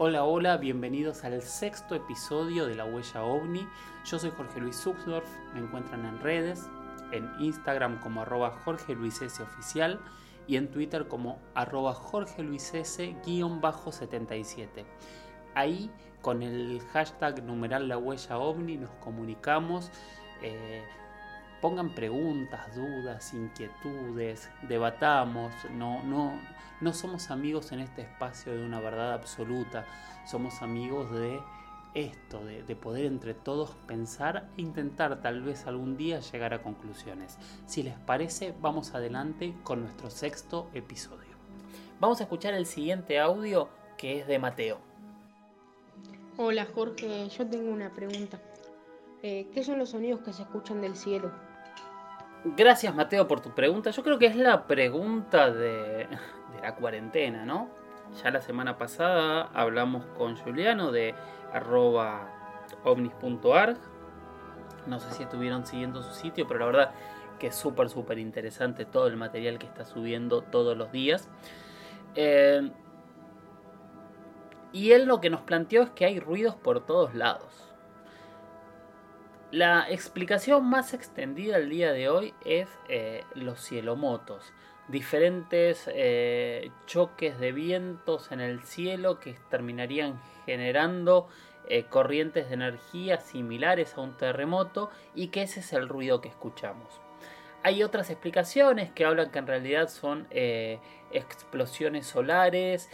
Hola, hola, bienvenidos al sexto episodio de La Huella OVNI. Yo soy Jorge Luis Subsdorf, me encuentran en redes, en Instagram como arroba Jorge Luis S oficial y en Twitter como arroba Jorge Luis S 77. Ahí con el hashtag numeral La Huella OVNI nos comunicamos. eh, pongan preguntas, dudas, inquietudes, debatamos, no, no, no somos amigos en este espacio de una verdad absoluta, somos amigos de esto, de, de poder entre todos pensar e intentar tal vez algún día llegar a conclusiones. Si les parece, vamos adelante con nuestro sexto episodio. Vamos a escuchar el siguiente audio que es de Mateo. Hola Jorge, yo tengo una pregunta. Eh, ¿Qué son los sonidos que se escuchan del cielo? Gracias Mateo por tu pregunta. Yo creo que es la pregunta de, la cuarentena, ¿no? Ya la semana pasada hablamos con Juliano de arroba ovnis.arg. No sé si estuvieron siguiendo su sitio, pero la verdad que es súper, súper interesante todo el material que está subiendo todos los días. Eh, y él lo que nos planteó es que hay ruidos por todos lados. La explicación más extendida el día de hoy es eh, los cielomotos. Diferentes eh, choques de vientos en el cielo que terminarían generando eh, corrientes de energía similares a un terremoto y que ese es el ruido que escuchamos. Hay otras explicaciones que hablan que en realidad son explosiones solares,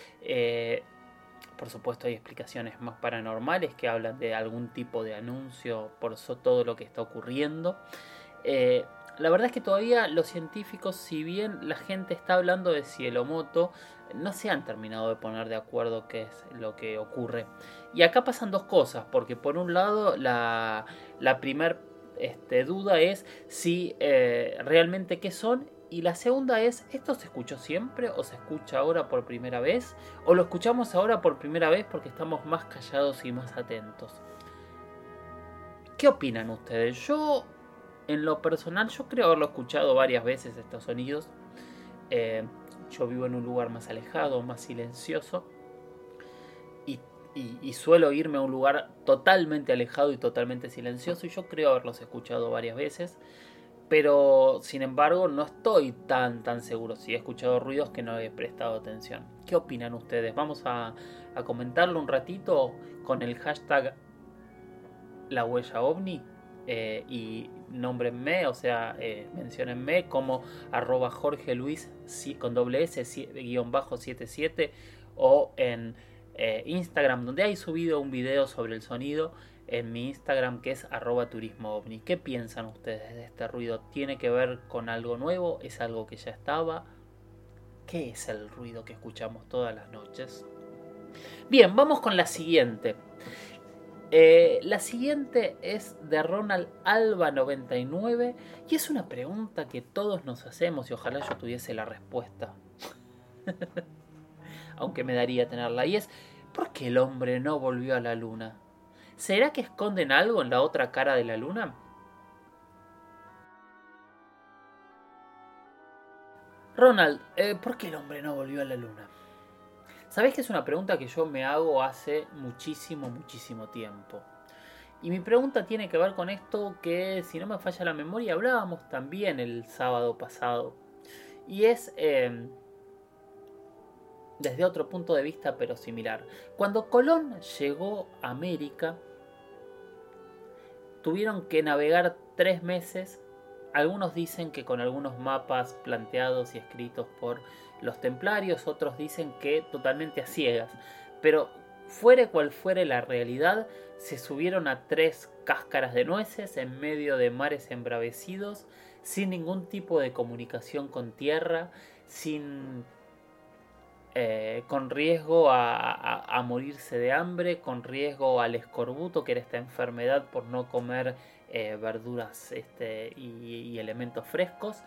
por supuesto hay explicaciones más paranormales que hablan de algún tipo de anuncio por todo lo que está ocurriendo. Eh, la verdad es que todavía los científicos, si bien la gente está hablando de cielomoto, no se han terminado de poner de acuerdo qué es lo que ocurre. Y acá pasan dos cosas, porque por un lado la, la primer este, duda es si eh, realmente qué son y la segunda es, ¿esto se escuchó siempre o se escucha ahora por primera vez? ¿O lo escuchamos ahora por primera vez porque estamos más callados y más atentos? ¿Qué opinan ustedes? Yo, en lo personal, yo creo haberlo escuchado varias veces estos sonidos. Eh, yo vivo en un lugar más alejado, más silencioso. Y, suelo irme a un lugar totalmente alejado y totalmente silencioso. Y yo creo haberlos escuchado varias veces. Pero sin embargo no estoy tan tan seguro si he escuchado ruidos que no he prestado atención. ¿Qué opinan ustedes? Vamos a, comentarlo un ratito con el hashtag la huella ovni eh, y nómbrenme, o sea, eh, menciónenme como arroba Jorge Luis con doble S guion bajo 77 o en eh, Instagram donde hay subido un video sobre el sonido en mi Instagram que es arroba turismo. ¿Qué piensan ustedes de este ruido? ¿Tiene que ver con algo nuevo? ¿Es algo que ya estaba? ¿Qué es el ruido que escuchamos todas las noches? Bien, vamos con la siguiente. Eh, la siguiente es de Ronald Alba 99 y es una pregunta que todos nos hacemos y ojalá yo tuviese la respuesta. Aunque me daría tenerla. Y es, ¿Por qué el hombre no volvió a la luna? ¿Será que esconden algo en la otra cara de la luna? Ronald, eh, ¿por qué el hombre no volvió a la luna? Sabes que es una pregunta que yo me hago hace muchísimo, muchísimo tiempo. Y mi pregunta tiene que ver con esto que, si no me falla la memoria, hablábamos también el sábado pasado. Y es eh, desde otro punto de vista, pero similar. Cuando Colón llegó a América, tuvieron que navegar tres meses algunos dicen que con algunos mapas planteados y escritos por los templarios, otros dicen que totalmente a ciegas. Pero fuere cual fuere la realidad, se subieron a tres cáscaras de nueces en medio de mares embravecidos, sin ningún tipo de comunicación con tierra, sin eh, con riesgo a, morirse de hambre, con riesgo al escorbuto, que era esta enfermedad por no comer eh, verduras este, y, elementos frescos,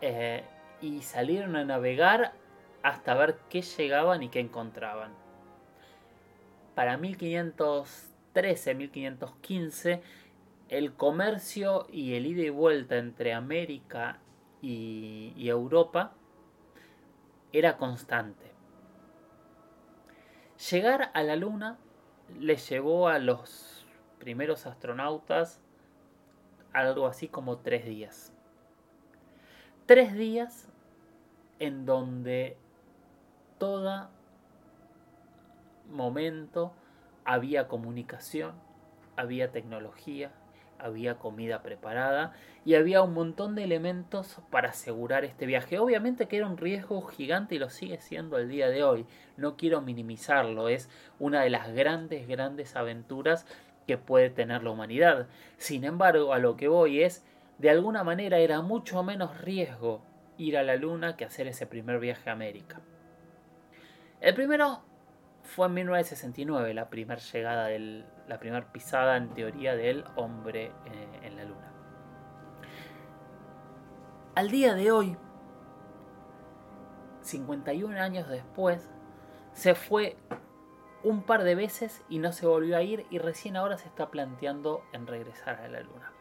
eh, y salieron a navegar hasta ver qué llegaban y qué encontraban. Para 1513-1515, el comercio y el ida y vuelta entre América y Europa era constante Llegar a la Luna les llevó a los primeros astronautas algo así como tres días. Tres días en donde todo momento había comunicación, había tecnología, había comida preparada y había un montón de elementos para asegurar este viaje. Obviamente que era un riesgo gigante y lo sigue siendo el día de hoy. No quiero minimizarlo, es una de las grandes, grandes aventuras que puede tener la humanidad. Sin embargo, a lo que voy es, de alguna manera era mucho menos riesgo ir a la Luna que hacer ese primer viaje a América. El primero fue en 1969 la primera llegada del, la primera pisada en teoría del hombre eh, en la luna. Al día de hoy, 51 años después, se fue un par de veces y no se volvió a ir y recién ahora se está planteando en regresar a la luna.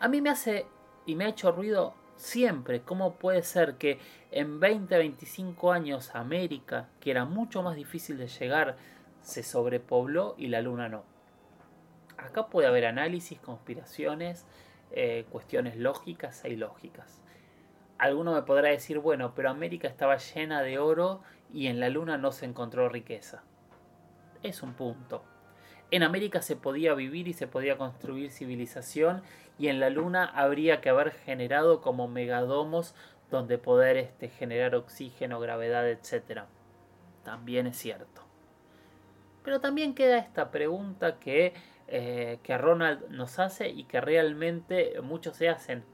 A mí me hace y me ha hecho ruido siempre cómo puede ser que en 20, 25 años América, que era mucho más difícil de llegar, se sobrepobló y la luna no. Acá puede haber análisis, conspiraciones, eh, cuestiones lógicas e ilógicas. Alguno me podrá decir, bueno, pero América estaba llena de oro y en la luna no se encontró riqueza. Es un punto. En América se podía vivir y se podía construir civilización y en la Luna habría que haber generado como megadomos donde poder este, generar oxígeno, gravedad, etc. También es cierto. Pero también queda esta pregunta que, eh, que Ronald nos hace y que realmente muchos se hacen.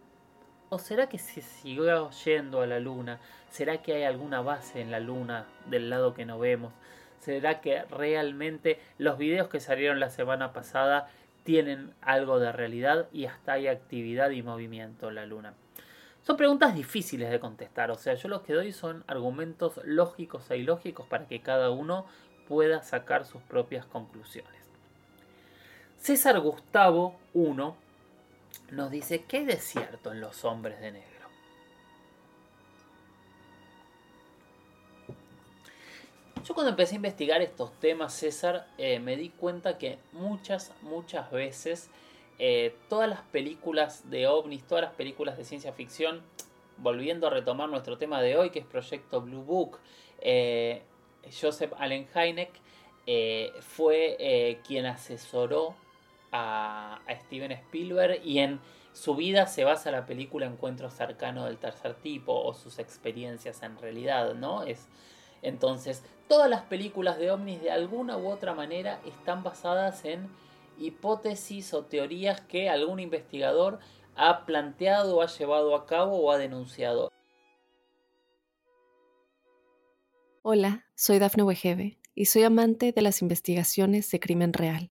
¿O será que se siguió yendo a la Luna? ¿Será que hay alguna base en la Luna del lado que no vemos? ¿Será que realmente los videos que salieron la semana pasada tienen algo de realidad y hasta hay actividad y movimiento en la Luna? Son preguntas difíciles de contestar, o sea, yo lo que doy son argumentos lógicos e ilógicos para que cada uno pueda sacar sus propias conclusiones. César Gustavo I nos dice hay desierto en los hombres de negro. Yo cuando empecé a investigar estos temas, César, eh, me di cuenta que muchas, muchas veces eh, todas las películas de ovnis, todas las películas de ciencia ficción, volviendo a retomar nuestro tema de hoy, que es Proyecto Blue Book, eh, Joseph Allen Hynek fue quien asesoró a, Steven Spielberg y en su vida se basa la película Encuentro cercano del tercer tipo o sus experiencias en realidad, ¿no? Es, entonces, todas las películas de ovnis de alguna u otra manera están basadas en hipótesis o teorías que algún investigador ha planteado, ha llevado a cabo o ha denunciado. Hola, soy Dafne Wegebe y soy amante de las investigaciones de crimen real.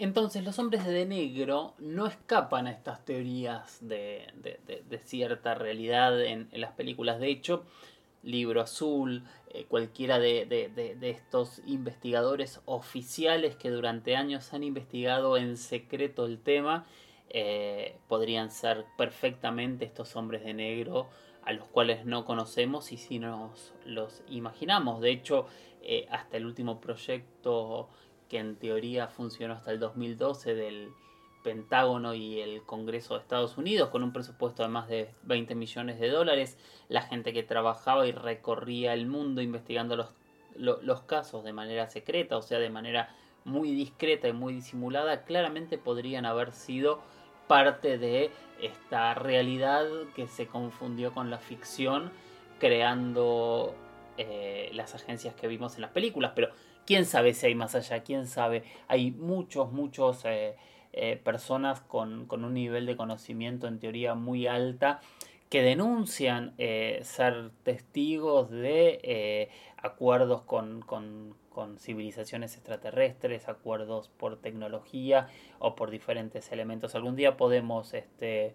Entonces los hombres de negro no escapan a estas teorías de, cierta realidad en, las películas. De hecho, Libro Azul, eh, cualquiera de, estos investigadores oficiales que durante años han investigado en secreto el tema, eh, podrían ser perfectamente estos hombres de negro a los cuales no conocemos y si nos los imaginamos. De hecho, eh, hasta el último proyecto que en teoría funcionó hasta el 2012 del Pentágono y el Congreso de Estados Unidos con un presupuesto de más de 20 millones de dólares, la gente que trabajaba y recorría el mundo investigando los, los casos de manera secreta, o sea, de manera muy discreta y muy disimulada, claramente podrían haber sido parte de esta realidad que se confundió con la ficción creando eh, las agencias que vimos en las películas, pero quién sabe si hay más allá, quién sabe. Hay muchos, muchos eh, eh, personas con, un nivel de conocimiento en teoría muy alta que denuncian eh, ser testigos de acuerdos con, con, civilizaciones extraterrestres, acuerdos por tecnología o por diferentes elementos. Algún día podemos este,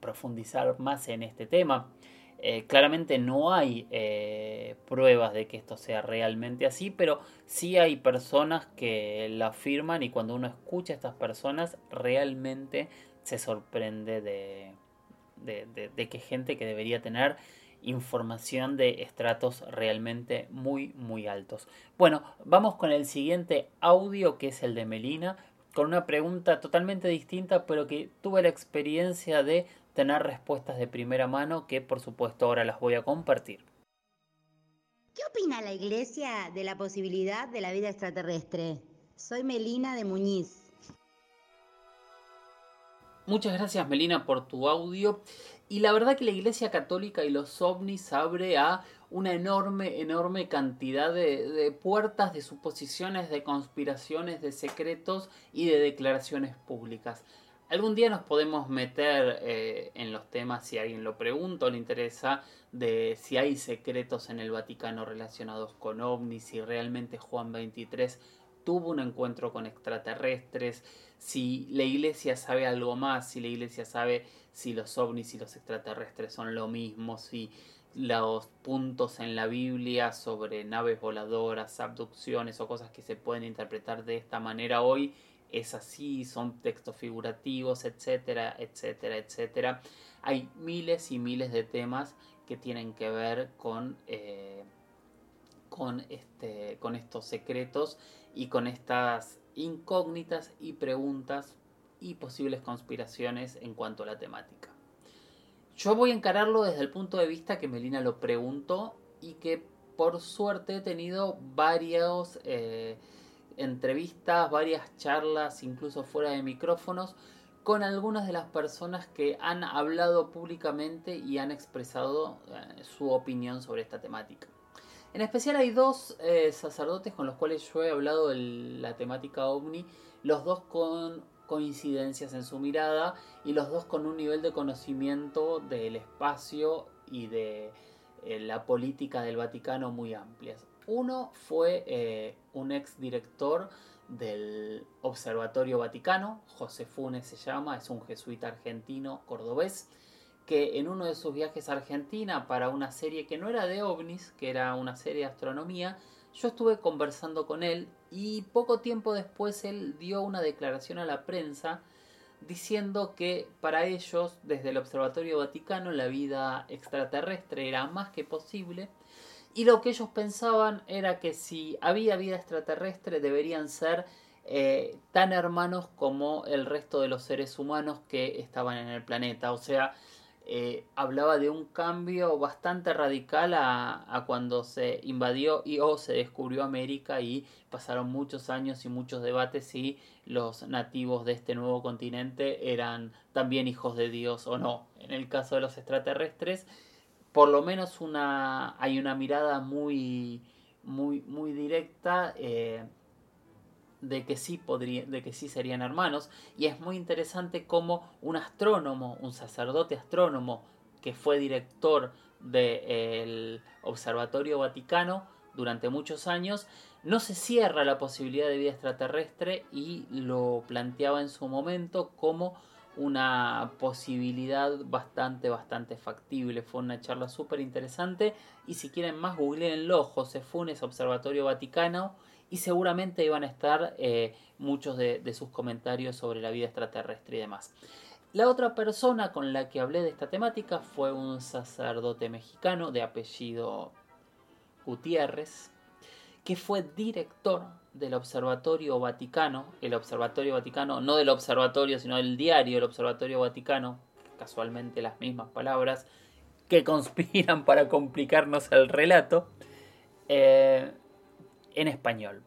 profundizar más en este tema. Eh, claramente no hay eh, pruebas de que esto sea realmente así, pero sí hay personas que lo afirman y cuando uno escucha a estas personas realmente se sorprende de, de, que gente que debería tener información de estratos realmente muy muy altos. Bueno, vamos con el siguiente audio que es el de Melina, con una pregunta totalmente distinta, pero que tuve la experiencia de tener respuestas de primera mano que por supuesto ahora las voy a compartir. ¿Qué opina la Iglesia de la posibilidad de la vida extraterrestre? Soy Melina de Muñiz. Muchas gracias Melina por tu audio. Y la verdad que la Iglesia Católica y los ovnis abre a una enorme, enorme cantidad de, de, puertas, de suposiciones, de conspiraciones, de secretos y de declaraciones públicas. Algún día nos podemos meter eh, en los temas, si alguien lo pregunta o le interesa, de si hay secretos en el Vaticano relacionados con ovnis, si realmente Juan 23 tuvo un encuentro con extraterrestres, si la iglesia sabe algo más, si la iglesia sabe si los ovnis y los extraterrestres son lo mismo, si los puntos en la Biblia sobre naves voladoras, abducciones o cosas que se pueden interpretar de esta manera hoy es así, son textos figurativos, etcétera, etcétera, etcétera. Hay miles y miles de temas que tienen que ver con, eh, con, este, con estos secretos y con estas incógnitas y preguntas y posibles conspiraciones en cuanto a la temática. Yo voy a encararlo desde el punto de vista que Melina lo preguntó y que por suerte he tenido varios... Eh, entrevistas, varias charlas, incluso fuera de micrófonos, con algunas de las personas que han hablado públicamente y han expresado eh, su opinión sobre esta temática. En especial hay dos eh, sacerdotes con los cuales yo he hablado de la temática ovni, los dos con coincidencias en su mirada y los dos con un nivel de conocimiento del espacio y de eh, la política del Vaticano muy amplias. Uno fue eh, un ex director del Observatorio Vaticano, José Funes se llama, es un jesuita argentino cordobés, que en uno de sus viajes a Argentina para una serie que no era de ovnis, que era una serie de astronomía, yo estuve conversando con él y poco tiempo después él dio una declaración a la prensa diciendo que para ellos, desde el Observatorio Vaticano, la vida extraterrestre era más que posible y lo que ellos pensaban era que si había vida extraterrestre deberían ser eh, tan hermanos como el resto de los seres humanos que estaban en el planeta. O sea, eh, hablaba de un cambio bastante radical a, cuando se invadió y o se descubrió América y pasaron muchos años y muchos debates si los nativos de este nuevo continente eran también hijos de Dios o no. En el caso de los extraterrestres, por lo menos una, hay una mirada muy, muy, muy directa eh, de que sí de que sí serían hermanos. Y es muy interesante como un astrónomo, un sacerdote astrónomo que fue director del Observatorio Vaticano durante muchos años, no se cierra la posibilidad de vida extraterrestre y lo planteaba en su momento como una posibilidad bastante, bastante factible. Fue una charla súper interesante y si quieren más, googleenlo, José Funes, Observatorio Vaticano y seguramente iban a estar eh, muchos de, de sus comentarios sobre la vida extraterrestre y demás. La otra persona con la que hablé de esta temática fue un sacerdote mexicano de apellido Gutiérrez, que fue director del Observatorio Vaticano, el Observatorio Vaticano, no del Observatorio, sino del diario, el Observatorio Vaticano, casualmente las mismas palabras, que conspiran para complicarnos el relato, eh, en español.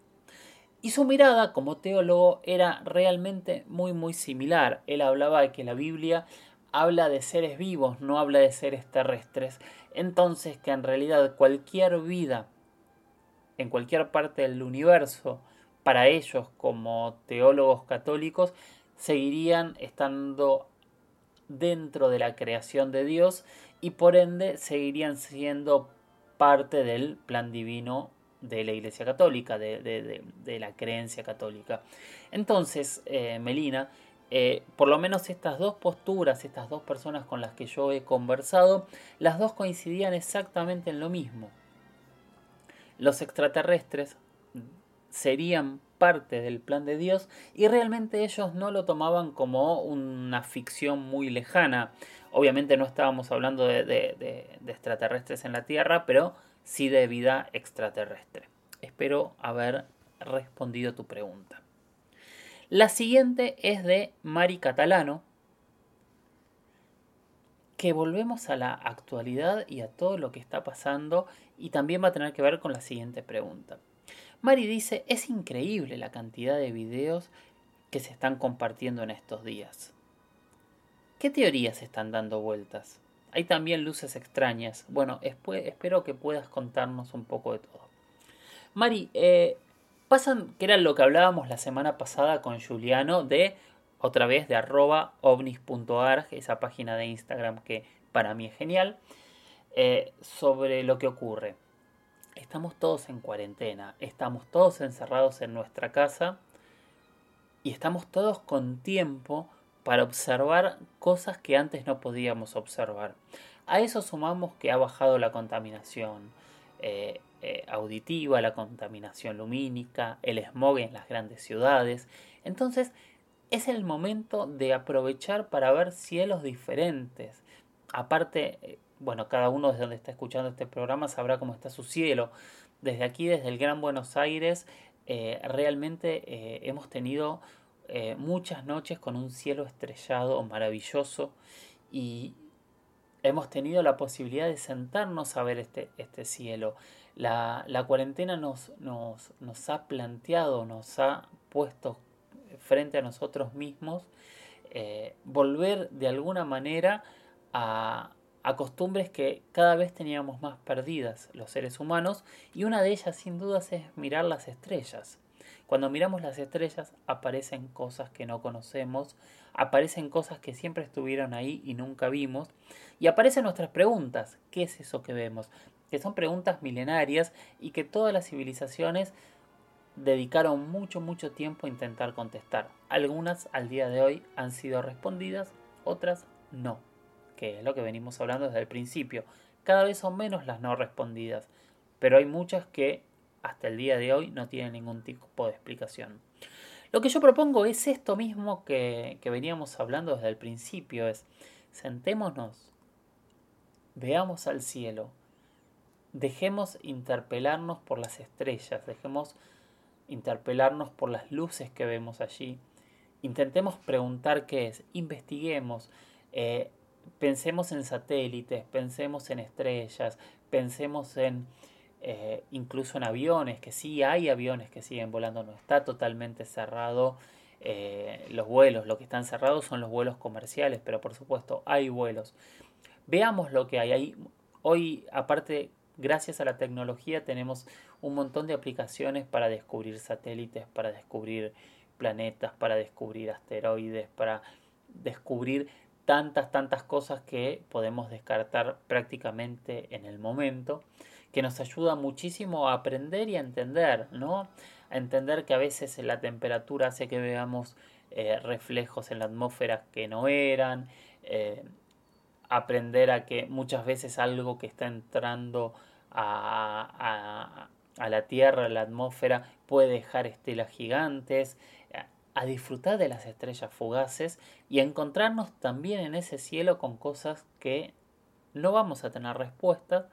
Y su mirada como teólogo era realmente muy muy similar. Él hablaba de que la Biblia habla de seres vivos, no habla de seres terrestres. Entonces que en realidad cualquier vida en cualquier parte del universo, para ellos como teólogos católicos, seguirían estando dentro de la creación de Dios y por ende seguirían siendo parte del plan divino de la Iglesia Católica, de, la creencia católica. Entonces, eh, Melina, eh, por lo menos estas dos posturas, estas dos personas con las que yo he conversado, las dos coincidían exactamente en lo mismo los extraterrestres serían parte del plan de Dios y realmente ellos no lo tomaban como una ficción muy lejana. Obviamente no estábamos hablando de, extraterrestres en la Tierra, pero sí de vida extraterrestre. Espero haber respondido tu pregunta. La siguiente es de Mari Catalano, que volvemos a la actualidad y a todo lo que está pasando y también va a tener que ver con la siguiente pregunta. Mari dice, es increíble la cantidad de videos que se están compartiendo en estos días. ¿Qué teorías están dando vueltas? Hay también luces extrañas. Bueno, espero que puedas contarnos un poco de todo. Mari, eh, pasan, que era lo que hablábamos la semana pasada con Juliano de otra vez de arroba ovnis.arg, esa página de Instagram que para mí es genial, eh, sobre lo que ocurre. Estamos todos en cuarentena, estamos todos encerrados en nuestra casa y estamos todos con tiempo para observar cosas que antes no podíamos observar. A eso sumamos que ha bajado la contaminación eh, eh, auditiva, la contaminación lumínica, el smog en las grandes ciudades. Entonces es el momento de aprovechar para ver cielos diferentes. Aparte, eh, bueno, cada uno desde donde está escuchando este programa sabrá cómo está su cielo. Desde aquí, desde el Gran Buenos Aires, eh, realmente eh, hemos tenido muchas noches con un cielo estrellado maravilloso y hemos tenido la posibilidad de sentarnos a ver este, este cielo. La, la cuarentena nos, nos, nos ha planteado, nos ha puesto frente a nosotros mismos, eh, volver de alguna manera a, a costumbres que cada vez teníamos más perdidas los seres humanos y una de ellas sin dudas es mirar las estrellas. Cuando miramos las estrellas aparecen cosas que no conocemos, aparecen cosas que siempre estuvieron ahí y nunca vimos, y aparecen nuestras preguntas. ¿Qué es eso que vemos? Que son preguntas milenarias y que todas las civilizaciones dedicaron mucho, mucho tiempo a intentar contestar. Algunas al día de hoy han sido respondidas, otras no, que es lo que venimos hablando desde el principio. Cada vez son menos las no respondidas, pero hay muchas que hasta el día de hoy no tienen ningún tipo de explicación. Lo que yo propongo es esto mismo que, que veníamos hablando desde el principio, es sentémonos, veamos al cielo, dejemos interpelarnos por las estrellas, dejemos interpelarnos por las luces que vemos allí. Intentemos preguntar qué es, investiguemos, eh, pensemos en satélites, pensemos en estrellas, pensemos en eh, incluso en aviones, que sí hay aviones que siguen volando, no está totalmente cerrado eh, los vuelos, lo que están cerrados son los vuelos comerciales, pero por supuesto hay vuelos. Veamos lo que hay ahí. Hoy, aparte gracias a la tecnología tenemos un montón de aplicaciones para descubrir satélites, para descubrir planetas, para descubrir asteroides, para descubrir tantas, tantas cosas que podemos descartar prácticamente en el momento, que nos ayuda muchísimo a aprender y a entender, ¿no? A entender que a veces la temperatura hace que veamos eh, reflejos en la atmósfera que no eran, eh, aprender a que muchas veces algo que está entrando a, a, la Tierra, a la atmósfera, puede dejar estelas gigantes, a disfrutar de las estrellas fugaces y a encontrarnos también en ese cielo con cosas que no vamos a tener respuestas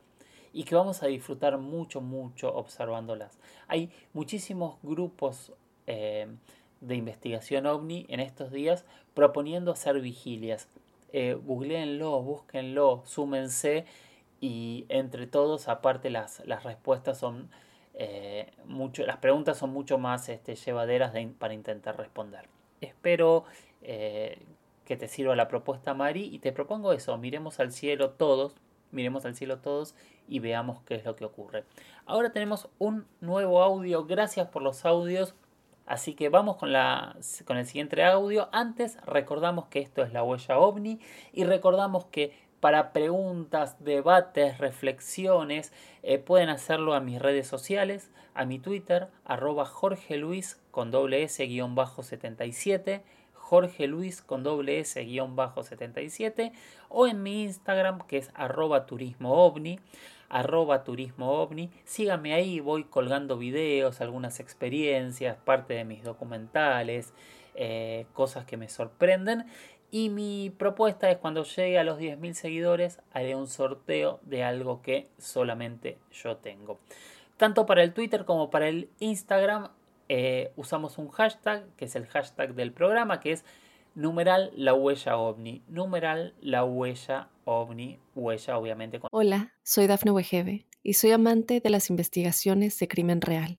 y que vamos a disfrutar mucho, mucho observándolas. Hay muchísimos grupos eh, de investigación ovni en estos días proponiendo hacer vigilias. Eh, googleenlo, búsquenlo, súmense y entre todos, aparte las, las respuestas son eh, mucho, las preguntas son mucho más este, llevaderas para intentar responder. Espero eh, que te sirva la propuesta, Mari, y te propongo eso, miremos al cielo todos, miremos al cielo todos y veamos qué es lo que ocurre. Ahora tenemos un nuevo audio, gracias por los audios. Así que vamos con, la, con el siguiente audio. Antes recordamos que esto es la huella ovni y recordamos que para preguntas, debates, reflexiones, eh, pueden hacerlo a mis redes sociales, a mi Twitter, arroba Jorge Luis con doble S guion bajo 77, Jorge Luis con doble S guion bajo 77, o en mi Instagram que es arroba turismo ovni, arroba turismo ovni. Síganme ahí, voy colgando videos, algunas experiencias, parte de mis documentales, eh, cosas que me sorprenden. Y mi propuesta es cuando llegue a los 10.000 seguidores, haré un sorteo de algo que solamente yo tengo. Tanto para el Twitter como para el Instagram eh, usamos un hashtag, que es el hashtag del programa, que es numeral la huella ovni. Numeral la huella ovni. Huella obviamente. Hola, soy Dafne Wegebe y soy amante de las investigaciones de crimen real.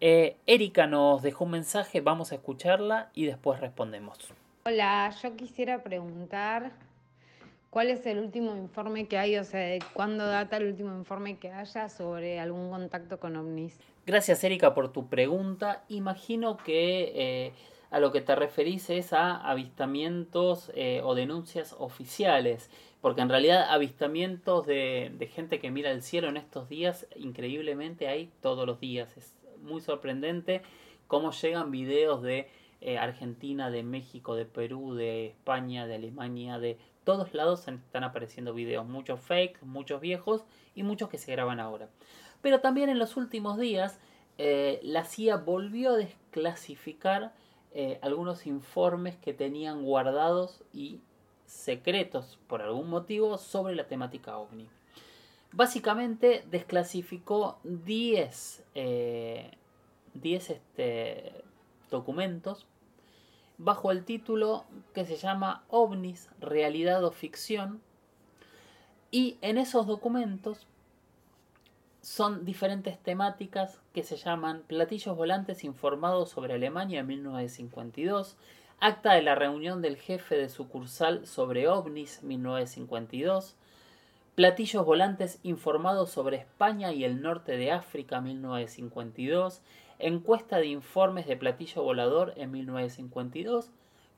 eh, Erika nos dejó un mensaje, vamos a escucharla y después respondemos. Hola, yo quisiera preguntar cuál es el último informe que hay, o sea, cuándo data el último informe que haya sobre algún contacto con ovnis. Gracias, Erika, por tu pregunta. Imagino que eh, a lo que te referís es a avistamientos eh, o denuncias oficiales, porque en realidad avistamientos de, de gente que mira el cielo en estos días, increíblemente hay todos los días. Es muy sorprendente cómo llegan videos de eh, Argentina, de México, de Perú, de España, de Alemania, de todos lados están apareciendo videos, muchos fake, muchos viejos y muchos que se graban ahora. Pero también en los últimos días eh, la CIA volvió a desclasificar eh, algunos informes que tenían guardados y secretos por algún motivo sobre la temática ovni. Básicamente desclasificó 10, eh, este, documentos bajo el título que se llama OVNIS, realidad o ficción. Y en esos documentos son diferentes temáticas que se llaman platillos volantes informados sobre Alemania en 1952, acta de la reunión del jefe de sucursal sobre ovnis 1952, Platillos volantes informados sobre España y el norte de África 1952. Encuesta de informes de platillo volador en 1952.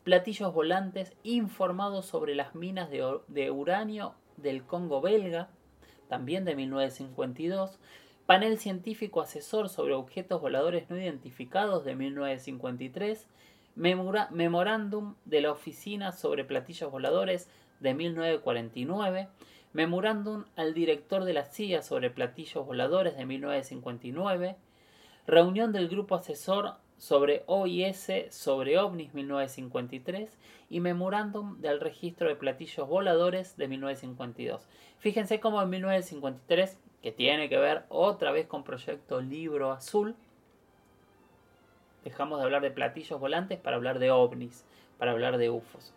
Platillos volantes informados sobre las minas de, uranio del Congo belga, también de 1952. Panel científico asesor sobre objetos voladores no identificados de 1953. memorándum de la Oficina sobre Platillos Voladores de 1949. Memorándum al director de la CIA sobre platillos voladores de 1959, reunión del grupo asesor sobre OIS sobre ovnis 1953 y memorándum del registro de platillos voladores de 1952. Fíjense cómo en 1953 que tiene que ver otra vez con Proyecto Libro Azul. Dejamos de hablar de platillos volantes para hablar de ovnis, para hablar de UFOs.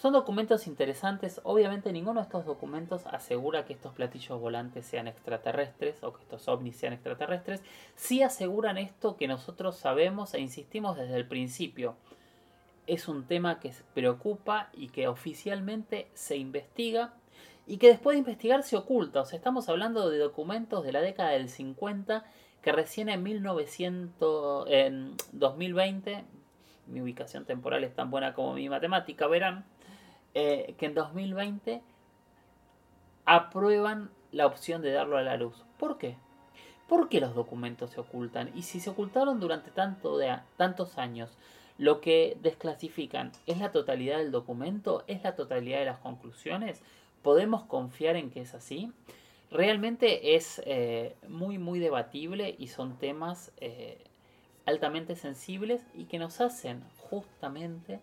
Son documentos interesantes, obviamente ninguno de estos documentos asegura que estos platillos volantes sean extraterrestres o que estos ovnis sean extraterrestres, sí aseguran esto que nosotros sabemos e insistimos desde el principio. Es un tema que preocupa y que oficialmente se investiga y que después de investigar se oculta. O sea, estamos hablando de documentos de la década del 50 que recién en 1900, en 2020, mi ubicación temporal es tan buena como mi matemática, verán, eh, que en 2020 aprueban la opción de darlo a la luz. ¿Por qué? ¿Por qué los documentos se ocultan? Y si se ocultaron durante tanto de, tantos años, lo que desclasifican es la totalidad del documento, es la totalidad de las conclusiones, ¿podemos confiar en que es así? Realmente es eh, muy muy debatible y son temas eh, altamente sensibles y que nos hacen justamente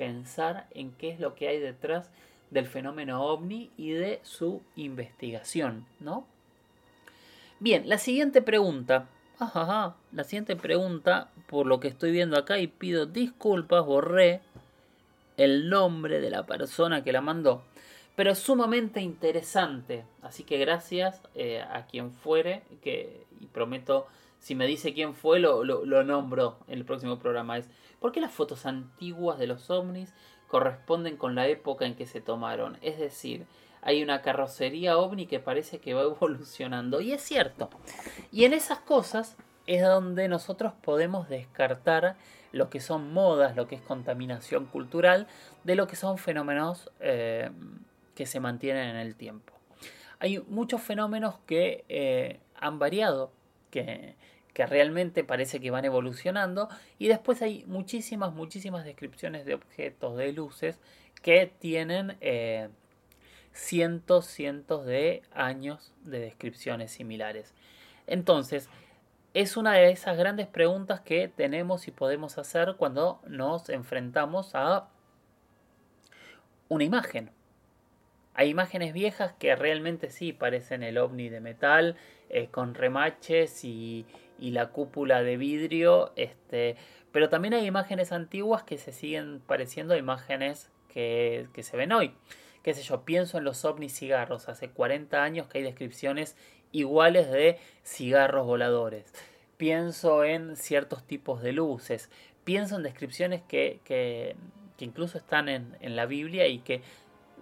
pensar en qué es lo que hay detrás del fenómeno ovni y de su investigación, ¿no? Bien, la siguiente pregunta. la siguiente pregunta, por lo que estoy viendo acá y pido disculpas, borré el nombre de la persona que la mandó. Pero sumamente interesante. Así que gracias eh, a quien fuere. Que, y prometo, si me dice quién fue, lo, lo, nombro en el próximo programa. Es ¿Por qué las fotos antiguas de los ovnis corresponden con la época en que se tomaron? Es decir, hay una carrocería ovni que parece que va evolucionando. Y es cierto. Y en esas cosas es donde nosotros podemos descartar lo que son modas, lo que es contaminación cultural, de lo que son fenómenos eh, que se mantienen en el tiempo. Hay muchos fenómenos que eh, han variado, que, realmente parece que van evolucionando y después hay muchísimas, muchísimas descripciones de objetos, de luces que tienen eh, cientos, cientos de años de descripciones similares. Entonces, es una de esas grandes preguntas que tenemos y podemos hacer cuando nos enfrentamos a una imagen. Hay imágenes viejas que realmente sí parecen el ovni de metal, eh, con remaches y, la cúpula de vidrio. Este, pero también hay imágenes antiguas que se siguen pareciendo a imágenes que, se ven hoy. Qué sé yo, pienso en los ovnis cigarros. Hace 40 años que hay descripciones iguales de cigarros voladores. Pienso en ciertos tipos de luces. Pienso en descripciones que, incluso están en la Biblia y que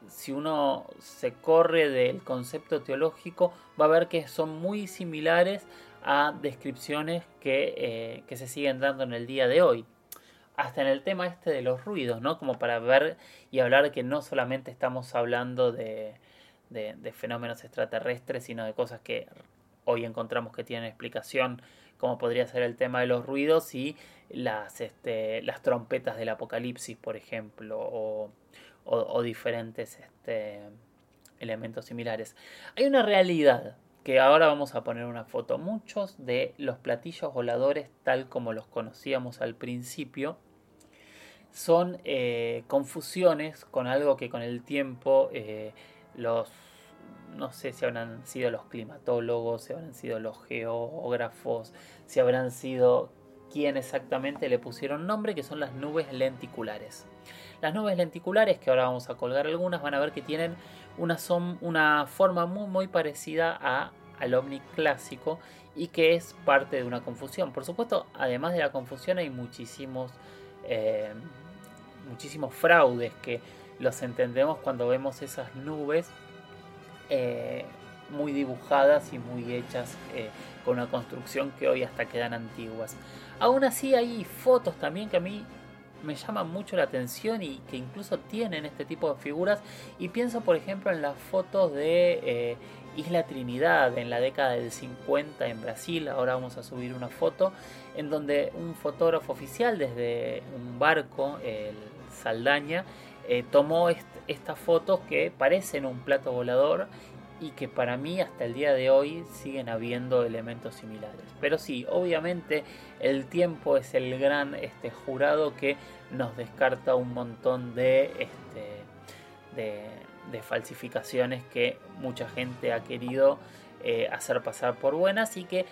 si uno se corre del concepto teológico va a ver que son muy similares a descripciones eh, que, se siguen dando en el día de hoy. Hasta en el tema este de los ruidos, ¿no? Como para ver y hablar que no solamente estamos hablando de, de, fenómenos extraterrestres, sino de cosas que hoy encontramos que tienen explicación, como podría ser el tema de los ruidos y las, este, las trompetas del apocalipsis, por ejemplo, o diferentes este, elementos similares. Hay una realidad que ahora vamos a poner una foto. Muchos de los platillos voladores, tal como los conocíamos al principio, son eh, confusiones con algo que con el tiempo eh, los, no sé si habrán sido los climatólogos, si habrán sido los geógrafos, si habrán sido quién exactamente le pusieron nombre, que son las nubes lenticulares. Las nubes lenticulares, que ahora vamos a colgar algunas, van a ver que tienen una, una forma muy, muy parecida a, al ovni clásico y que es parte de una confusión. Por supuesto, además de la confusión hay muchísimos, eh, muchísimos fraudes que los entendemos cuando vemos esas nubes eh, muy dibujadas y muy hechas eh, con una construcción que hoy hasta quedan antiguas. Aún así hay fotos también que a mí me llaman mucho la atención y que incluso tienen este tipo de figuras. Y pienso, por ejemplo, en las fotos de eh, Isla Trinidad en la década del 50 en Brasil. Ahora vamos a subir una foto en donde un fotógrafo oficial desde un barco, el Saldaña, eh, tomó estas fotos que parecen un plato volador y que para mí hasta el día de hoy siguen habiendo elementos similares. Pero sí, obviamente el tiempo es el gran este, jurado que nos descarta un montón de, este, de falsificaciones que mucha gente ha querido eh, hacer pasar por buenas y que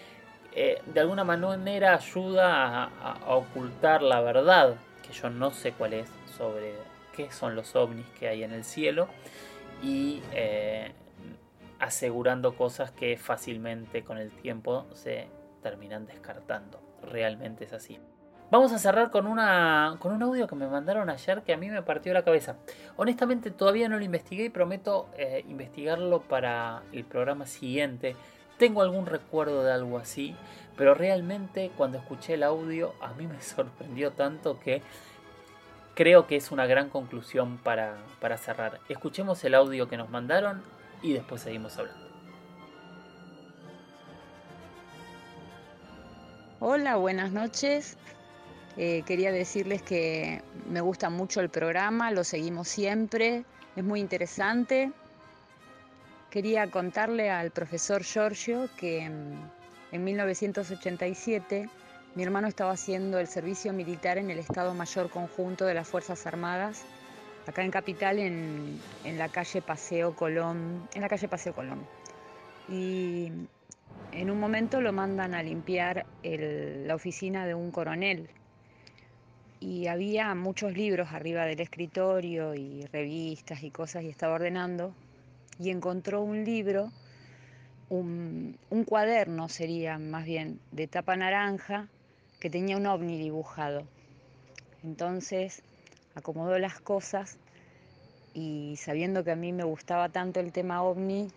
eh, de alguna manera ayuda a, ocultar la verdad, que yo no sé cuál es sobre qué son los ovnis que hay en el cielo y eh, asegurando cosas que fácilmente con el tiempo se terminan descartando. Realmente es así. Vamos a cerrar con, una, con un audio que me mandaron ayer que a mí me partió la cabeza. Honestamente todavía no lo investigué y prometo eh, investigarlo para el programa siguiente. Tengo algún recuerdo de algo así, pero realmente cuando escuché el audio a mí me sorprendió tanto que creo que es una gran conclusión para, para cerrar. Escuchemos el audio que nos mandaron y después seguimos hablando. Hola, buenas noches. Eh, quería decirles que me gusta mucho el programa, lo seguimos siempre, es muy interesante. Quería contarle al profesor Giorgio que mm, en 1987 mi hermano estaba haciendo el servicio militar en el Estado Mayor Conjunto de las Fuerzas Armadas, acá en Capital, en, la calle Paseo Colón, en la calle Paseo Colón. Y en un momento lo mandan a limpiar la oficina de un coronel y había muchos libros arriba del escritorio y revistas y cosas y estaba ordenando y encontró un libro, un, cuaderno sería más bien, de tapa naranja que tenía un ovni dibujado. Entonces acomodó las cosas y sabiendo que a mí me gustaba tanto el tema ovni,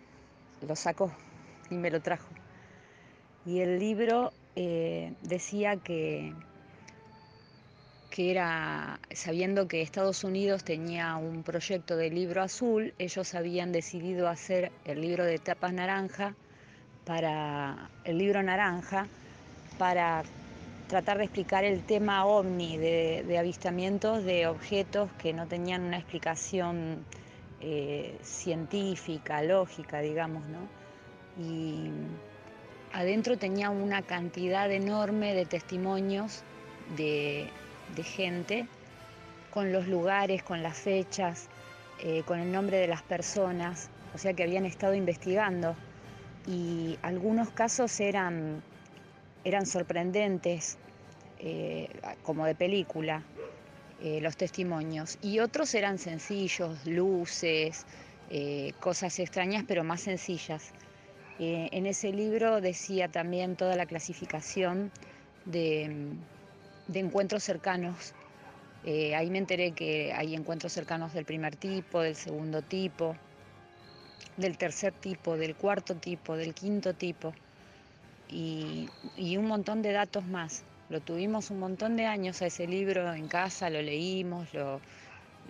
lo sacó y me lo trajo. Y el libro eh, decía que que era, sabiendo que Estados Unidos tenía un proyecto de libro azul, ellos habían decidido hacer el libro de tapas naranja para el libro naranja para tratar de explicar el tema ovni de, avistamientos de objetos que no tenían una explicación eh, científica, lógica, digamos, ¿no? Y adentro tenía una cantidad enorme de testimonios de gente, con los lugares, con las fechas, eh, con el nombre de las personas, o sea que habían estado investigando y algunos casos eran, eran sorprendentes, eh, como de película, eh, los testimonios, y otros eran sencillos, luces, cosas extrañas, pero más sencillas. en ese libro decía también toda la clasificación de de encuentros cercanos. Eh, ahí me enteré que hay encuentros cercanos del primer tipo, del segundo tipo, del tercer tipo, del cuarto tipo, del quinto tipo y, un montón de datos más. Lo tuvimos un montón de años a ese libro en casa, lo leímos, lo,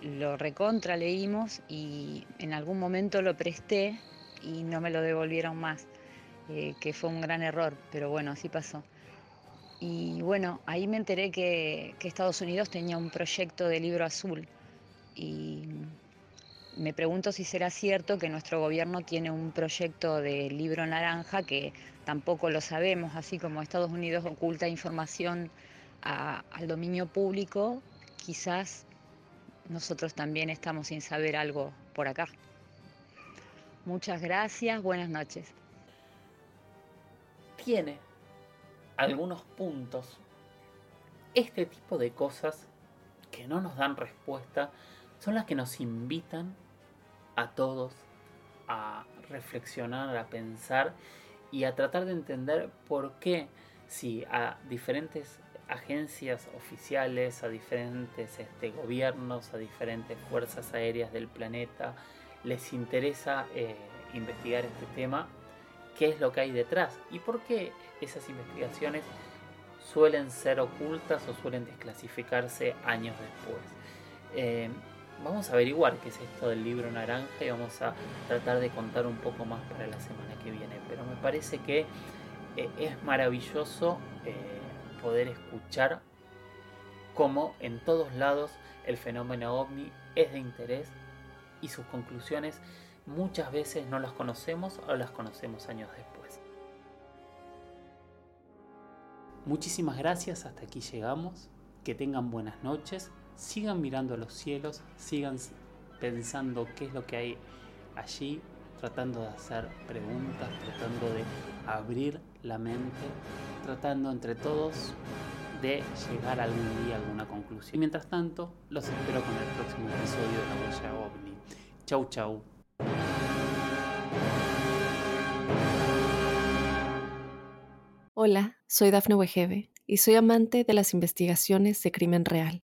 lo recontra leímos y en algún momento lo presté y no me lo devolvieron más, eh, que fue un gran error, pero bueno, así pasó. Y bueno, ahí me enteré que, Estados Unidos tenía un proyecto de libro azul. Y me pregunto si será cierto que nuestro gobierno tiene un proyecto de libro naranja que tampoco lo sabemos, así como Estados Unidos oculta información al dominio público, quizás nosotros también estamos sin saber algo por acá. Muchas gracias, buenas noches. Tiene algunos puntos. Este tipo de cosas que no nos dan respuesta son las que nos invitan a todos a reflexionar, a pensar y a tratar de entender por qué si a diferentes agencias oficiales, a diferentes este, gobiernos, a diferentes fuerzas aéreas del planeta les interesa eh, investigar este tema, qué es lo que hay detrás y por qué esas investigaciones suelen ser ocultas o suelen desclasificarse años después. Eh, vamos a averiguar qué es esto del libro naranja y vamos a tratar de contar un poco más para la semana que viene. Pero me parece que eh, es maravilloso eh, poder escuchar cómo en todos lados el fenómeno ovni es de interés y sus conclusiones muchas veces no las conocemos o las conocemos años después. Muchísimas gracias, hasta aquí llegamos. Que tengan buenas noches, sigan mirando a los cielos, sigan pensando qué es lo que hay allí tratando de hacer preguntas, tratando de abrir la mente, tratando entre todos de llegar algún día a alguna conclusión. Y mientras tanto, los espero con el próximo episodio de La Huella OVNI. Chau, chau. Hola, soy Dafne Wegebe y soy amante de las investigaciones de crimen real.